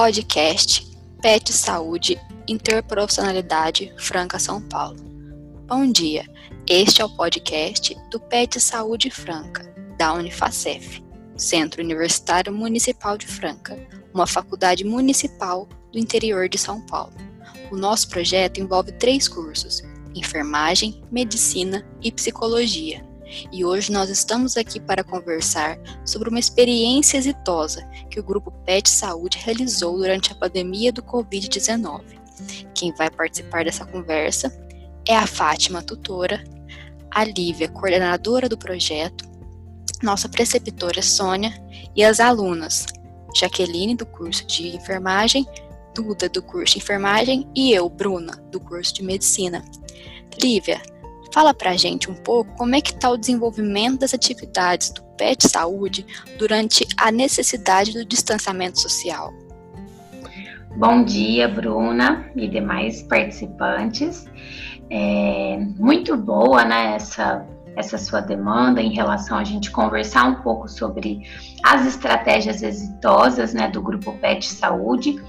Podcast PET Saúde Interprofissionalidade Franca São Paulo. Bom dia, este é o podcast do PET Saúde Franca, da Unifacef, Centro Universitário Municipal de Franca, uma faculdade municipal do interior de São Paulo. O nosso projeto envolve três cursos: enfermagem, medicina e psicologia e hoje nós estamos aqui para conversar sobre uma experiência exitosa que o grupo PET Saúde realizou durante a pandemia do Covid-19. Quem vai participar dessa conversa é a Fátima, tutora, a Lívia, coordenadora do projeto, nossa preceptora Sônia e as alunas Jaqueline, do curso de enfermagem, Duda, do curso de enfermagem e eu, Bruna, do curso de medicina. Lívia, Fala pra gente um pouco como é que está o desenvolvimento das atividades do PET Saúde durante a necessidade do distanciamento social. Bom dia, Bruna e demais participantes. É muito boa né, essa, essa sua demanda em relação a gente conversar um pouco sobre as estratégias exitosas né, do Grupo PET Saúde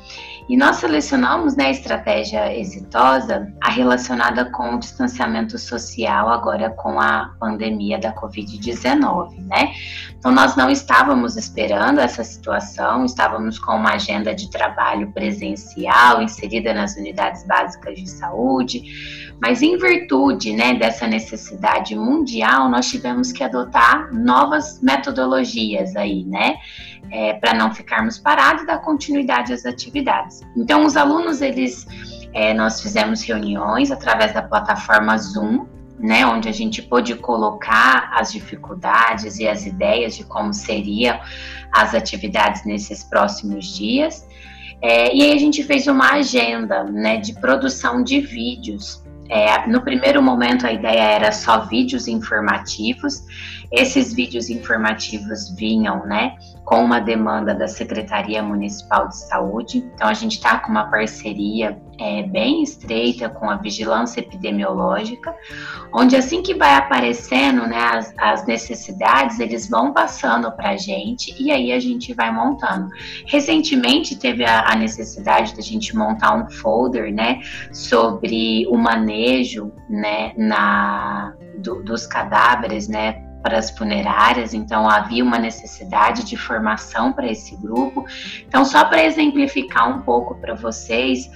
e nós selecionamos né, a estratégia exitosa a relacionada com o distanciamento social agora com a pandemia da Covid-19, né? Então nós não estávamos esperando essa situação, estávamos com uma agenda de trabalho presencial inserida nas unidades básicas de saúde, mas em virtude né, dessa necessidade mundial, nós tivemos que adotar novas metodologias aí, né? É, para não ficarmos parados dar continuidade às atividades. Então, os alunos, eles, é, nós fizemos reuniões através da plataforma Zoom, né, onde a gente pôde colocar as dificuldades e as ideias de como seriam as atividades nesses próximos dias. É, e aí a gente fez uma agenda né, de produção de vídeos é, no primeiro momento, a ideia era só vídeos informativos. Esses vídeos informativos vinham, né, com uma demanda da Secretaria Municipal de Saúde. Então, a gente está com uma parceria é, bem estreita com a vigilância epidemiológica, onde assim que vai aparecendo, né, as, as necessidades, eles vão passando para a gente e aí a gente vai montando. Recentemente teve a, a necessidade da gente montar um folder, né, sobre o manejo né, na, do, dos cadáveres né, para as funerárias, então havia uma necessidade de formação para esse grupo. Então, só para exemplificar um pouco para vocês,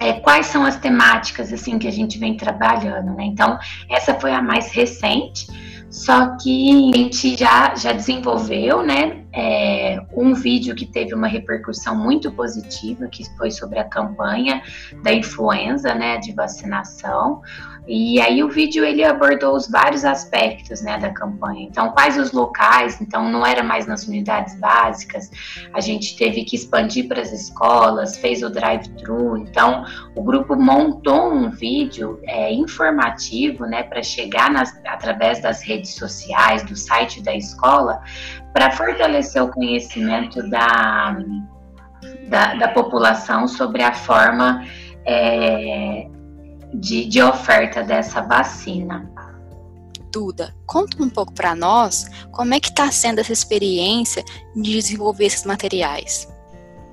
é, quais são as temáticas assim que a gente vem trabalhando, né? Então, essa foi a mais recente, só que a gente já, já desenvolveu, né, é, um vídeo que teve uma repercussão muito positiva, que foi sobre a campanha da influenza, né, de vacinação, e aí o vídeo ele abordou os vários aspectos, né, da campanha. Então, quais os locais? Então, não era mais nas unidades básicas. A gente teve que expandir para as escolas, fez o drive-thru. Então, o grupo montou um vídeo é, informativo, né, para chegar nas, através das redes sociais, do site da escola, para fortalecer o conhecimento da, da, da população sobre a forma é, de, de oferta dessa vacina. Duda, conta um pouco para nós como é que está sendo essa experiência de desenvolver esses materiais.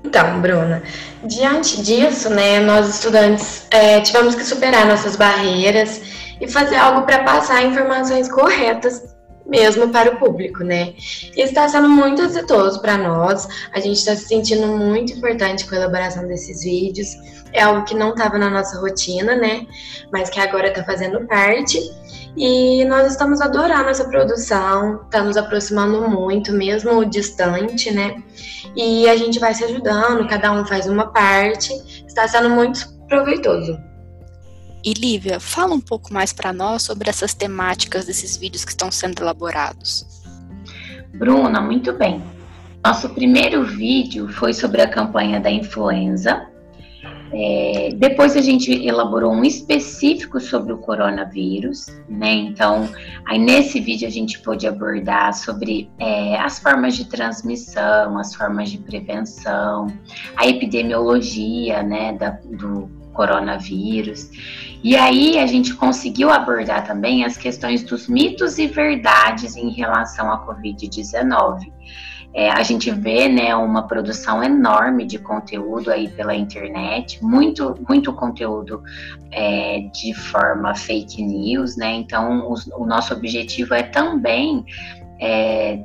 Então, Bruna, diante disso, né, nós estudantes é, tivemos que superar nossas barreiras e fazer algo para passar informações corretas mesmo para o público, né? Está sendo muito exitoso para nós. A gente está se sentindo muito importante com a elaboração desses vídeos. É algo que não estava na nossa rotina, né? Mas que agora está fazendo parte. E nós estamos adorando essa produção, está nos aproximando muito, mesmo distante, né? E a gente vai se ajudando, cada um faz uma parte. Está sendo muito proveitoso. E Lívia, fala um pouco mais para nós sobre essas temáticas desses vídeos que estão sendo elaborados. Bruna, muito bem. Nosso primeiro vídeo foi sobre a campanha da influenza. É, depois a gente elaborou um específico sobre o coronavírus, né? Então, aí nesse vídeo a gente pôde abordar sobre é, as formas de transmissão, as formas de prevenção, a epidemiologia, né, da, do coronavírus. E aí a gente conseguiu abordar também as questões dos mitos e verdades em relação à Covid-19. é, a gente vê né, uma produção enorme de conteúdo aí pela internet, muito, muito conteúdo é, de forma fake news, né? Então, o, o nosso objetivo é também é,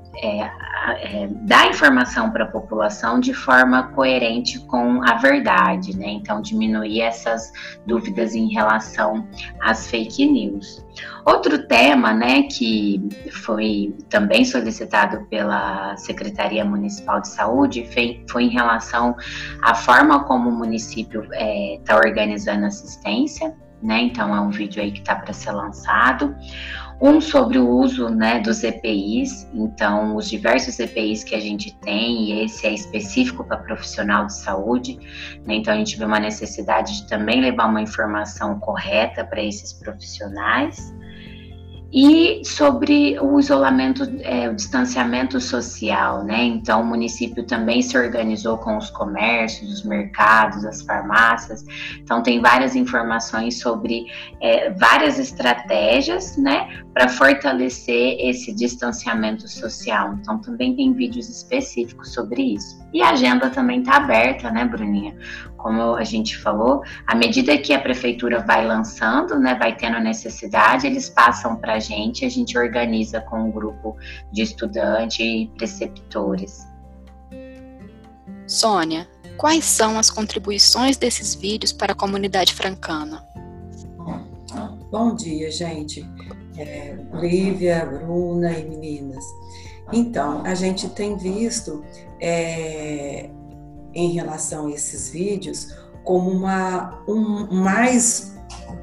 é, dar informação para a população de forma coerente com a verdade, né? Então, diminuir essas dúvidas em relação às fake news. Outro tema, né, que foi também solicitado pela Secretaria Municipal de Saúde foi, em relação à forma como o município está é, organizando assistência, né? Então, é um vídeo aí que está para ser lançado um sobre o uso né, dos EPIs, então os diversos EPIs que a gente tem, e esse é específico para profissional de saúde, né, então a gente vê uma necessidade de também levar uma informação correta para esses profissionais e sobre o isolamento, é, o distanciamento social, né? Então, o município também se organizou com os comércios, os mercados, as farmácias. Então, tem várias informações sobre é, várias estratégias, né, para fortalecer esse distanciamento social. Então, também tem vídeos específicos sobre isso. E a agenda também está aberta, né, Bruninha? como a gente falou, à medida que a prefeitura vai lançando, né, vai tendo necessidade, eles passam para a gente, a gente organiza com um grupo de estudantes e preceptores. Sônia, quais são as contribuições desses vídeos para a comunidade francana? Bom dia, gente. É, Lívia, Bruna e meninas. Então, a gente tem visto é, em relação a esses vídeos como uma, um, mais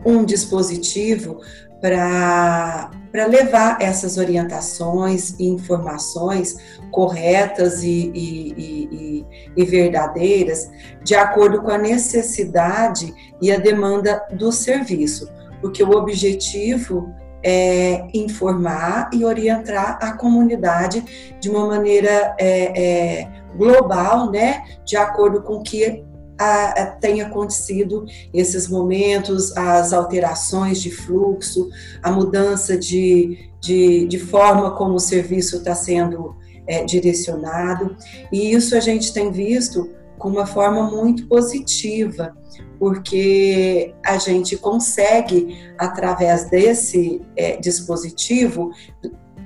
um dispositivo para levar essas orientações e informações corretas e, e, e, e, verdadeiras de acordo com a necessidade e a demanda do serviço, porque o objetivo é informar e orientar a comunidade de uma maneira é, é, global, né, de acordo com que a, a, tem acontecido esses momentos, as alterações de fluxo, a mudança de, de, de forma como o serviço está sendo é, direcionado, e isso a gente tem visto com uma forma muito positiva, porque a gente consegue, através desse é, dispositivo,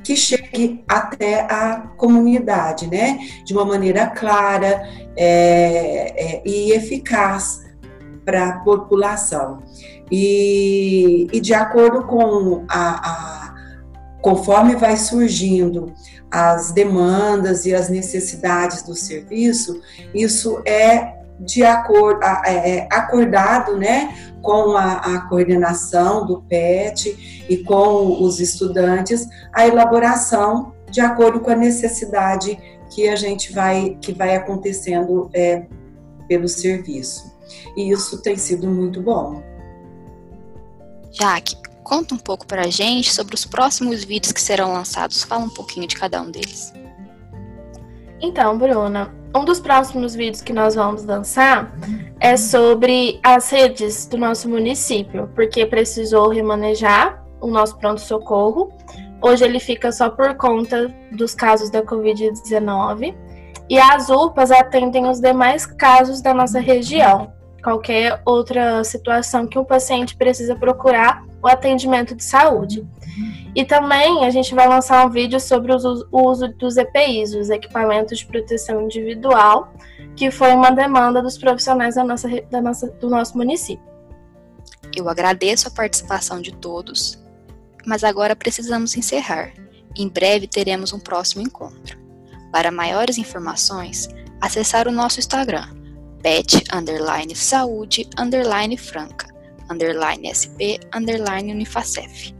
que chegue até a comunidade, né? De uma maneira clara é, é, e eficaz para a população. E, e, de acordo com a, a conforme vai surgindo as demandas e as necessidades do serviço, isso é de acordo, é, é, acordado né, com a, a, coordenação do PET e com os estudantes a elaboração de acordo com a necessidade que a gente vai que vai acontecendo é, pelo serviço e isso tem sido muito bom. Jaque, conta um pouco para a gente sobre os próximos vídeos que serão lançados. Fala um pouquinho de cada um deles. Então, Bruna, um dos próximos vídeos que nós vamos lançar é sobre as redes do nosso município, porque precisou remanejar o nosso pronto-socorro. Hoje ele fica só por conta dos casos da Covid-19 e as UPAs atendem os demais casos da nossa região. Qualquer outra situação que um paciente precisa procurar o atendimento de saúde. E também a gente vai lançar um vídeo sobre o uso dos EPIs, os equipamentos de proteção individual, que foi uma demanda dos profissionais da nossa, da nossa, do nosso município. Eu agradeço a participação de todos, mas agora precisamos encerrar. Em breve teremos um próximo encontro. Para maiores informações, acessar o nosso Instagram, pet underline saúde underline franca underline sp underline unifacef.